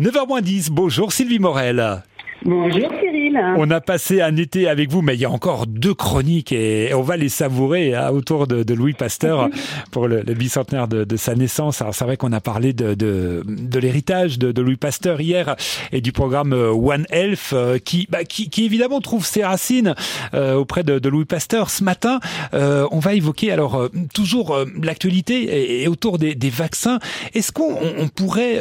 9h10, bonjour Sylvie Morel. Bonjour On a passé un été avec vous, mais il y a encore deux chroniques et on va les savourer hein, autour de, Louis Pasteur pour le, bicentenaire de, sa naissance. Alors c'est vrai qu'on a parlé de, de, l'héritage de, Louis Pasteur hier et du programme euh, One Health euh, qui, bah, qui, qui, évidemment trouve ses racines euh, auprès de, Louis Pasteur. Ce matin, on va évoquer alors toujours l'actualité et, autour des, des vaccins. Est-ce qu'on on pourrait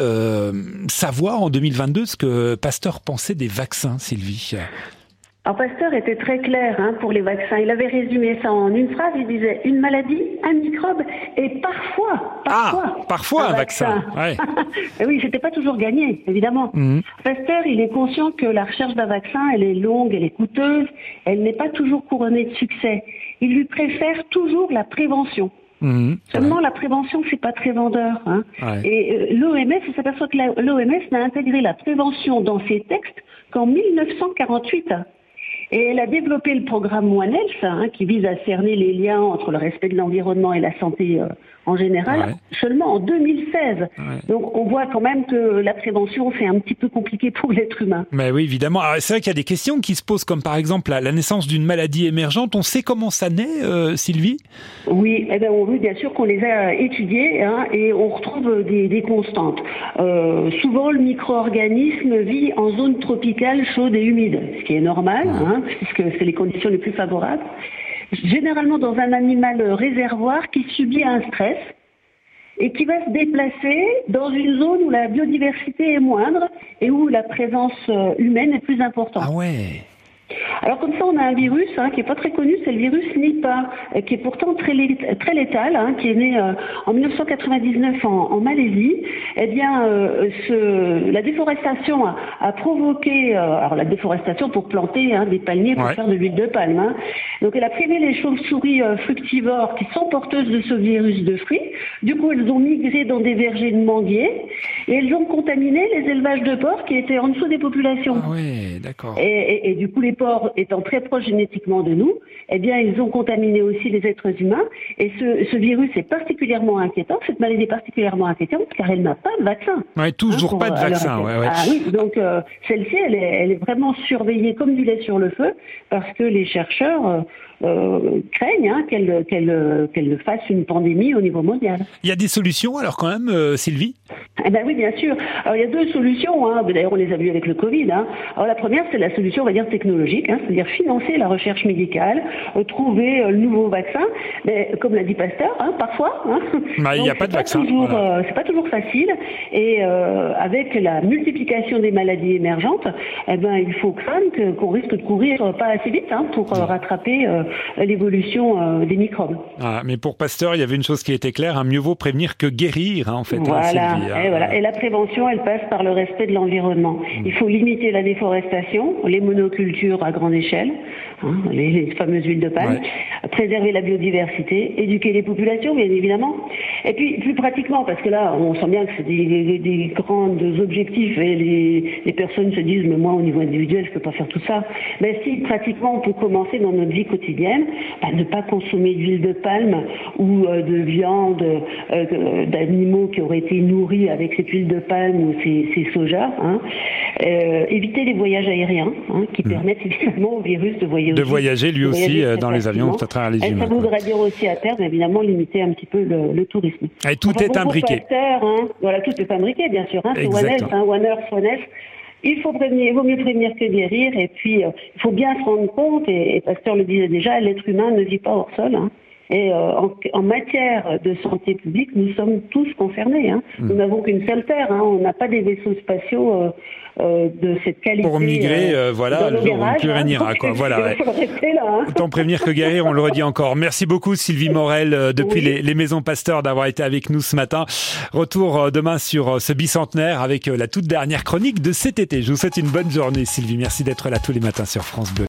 savoir en 2022 ce que Pasteur pensait des vaccins Sylvie? Alors Pasteur était très clair hein, pour les vaccins. Il avait résumé ça en une phrase. Il disait une maladie, un microbe et parfois, parfois, ah, parfois un, vaccin. vaccin. oui, c'était pas toujours gagné, évidemment. Mhm. Pasteur, il est conscient que la recherche d'un vaccin, elle est longue, elle est coûteuse, elle n'est pas toujours couronnée de succès. Il lui préfère toujours la prévention. Mhm. Seulement, la prévention, c'est pas très vendeur. Hein. Et euh, l'OMS, on s'aperçoit que l'OMS n'a intégré la prévention dans ses textes qu'en 1948. Et elle a développé le programme One Health, hein, qui vise à cerner les liens entre le respect de l'environnement et la santé euh, en général, seulement en 2016. Donc on voit quand même que la prévention, c'est un petit peu compliqué pour l'être humain. Mais oui, évidemment. C'est vrai qu'il y a des questions qui se posent, comme par exemple la, naissance d'une maladie émergente. On sait comment ça naît, euh, Sylvie? Oui, eh on veut bien sûr qu'on les a étudiées hein, et on retrouve des, des constantes. Euh, souvent, le micro-organisme vit en zone tropicale chaude et humide, ce qui est normal, hein, puisque c'est les conditions les plus favorables généralement dans un animal réservoir qui subit un stress et qui va se déplacer dans une zone où la biodiversité est moindre et où la présence euh, humaine est plus importante. Ah ouais. Alors comme ça, on a un virus hein, qui est pas très connu, c'est le virus Nipah, qui est pourtant très, très létal, hein, qui est né euh, en 1999 en, Malaisie. Eh bien, euh, ce, la déforestation a, provoqué, euh, alors la déforestation pour planter hein, des palmiers pour faire de l'huile de palme. Donc elle a privé les chauves-souris fructivores qui sont porteuses de ce virus de fruits. Du coup, elles ont migré dans des vergers de manguiers et elles ont contaminé les élevages de porcs qui étaient en dessous des populations. Ah oui, d'accord. Et, et, et, du coup, les porcs étant très proches génétiquement de nous, eh bien, ils ont contaminé aussi les êtres humains. Et ce, ce virus est particulièrement inquiétant. Cette maladie est particulièrement inquiétante car elle n'a pas de vaccin. Ouais, toujours hein, pas de vaccin. Ouais, ouais. Ah oui, donc euh, celle-ci, elle est, elle est, vraiment surveillée comme du lait sur le feu parce que les chercheurs euh, euh, craignent hein, qu'elle qu'elle qu'elle fasse une pandémie au niveau mondial. Il y a des solutions alors quand même, Sylvie? Eh ben oui, bien sûr. Alors il y a deux solutions. Hein. D'ailleurs, on les a vues avec le Covid. Hein. Alors la première, c'est la solution, on va dire technologique, hein, c'est-à-dire financer la recherche médicale, euh, trouver euh, le nouveau vaccin. Mais comme l'a dit Pasteur, parfois. Bah, il n'y a pas de vaccin. Toujours, euh, c'est pas toujours facile. Et euh, avec la multiplication des maladies émergentes, eh ben il faut craindre qu'on risque de courir pas assez vite pour rattraper l'évolution des microbes. Ah, mais pour Pasteur, il y avait une chose qui était claire mieux vaut prévenir que guérir, en fait. Voilà. Et, voilà. et la prévention, elle passe par le respect de l'environnement. Mm. Il faut limiter la déforestation, les monocultures à grande échelle, hein, les, fameuses huiles de palme, préserver la biodiversité, éduquer les populations, bien évidemment. Et puis, plus pratiquement, parce que là, on sent bien que c'est des, des, grands objectifs et les, les, personnes se disent, mais moi, au niveau individuel, je peux pas faire tout ça. Mais si, pratiquement, on peut commencer dans notre vie quotidienne, bah, ne pas consommer d'huile de palme ou euh, de viande euh, d'animaux qui auraient été nourris avec cette huile de palme ou ces, ces sojas. Hein. Euh, éviter les voyages aériens, hein, qui hmm. permettent évidemment au virus de voyager. De voyager lui aussi dans les avions, à travers les humains. Ça voudrait dire aussi à terme, évidemment, limiter un petit peu le, tourisme. Et tout est imbriqué. hein, voilà, tout est imbriqué, bien sûr. Hein, c'est One Health, hein, One Earth, One Health. Il faut prévenir, il vaut mieux prévenir que guérir, et puis euh, il faut bien se rendre compte, et, et Pasteur le disait déjà, l'être humain ne vit pas hors sol. Hein. Et euh, en, en, matière de santé publique, nous sommes tous concernés. Hein. Hmm. Nous n'avons qu'une seule terre. Hein. On n'a pas des vaisseaux spatiaux euh, euh de cette qualité. Pour migrer, voilà, le plus rien n'ira. Quoi. Voilà, ouais. hein. Autant prévenir que guérir, on le redit encore. Merci beaucoup Sylvie Morel depuis les, les, Maisons Pasteurs d'avoir été avec nous ce matin. Retour demain sur ce bicentenaire avec la toute dernière chronique de cet été. Je vous souhaite une bonne journée Sylvie. Merci d'être là tous les matins sur France Bleu.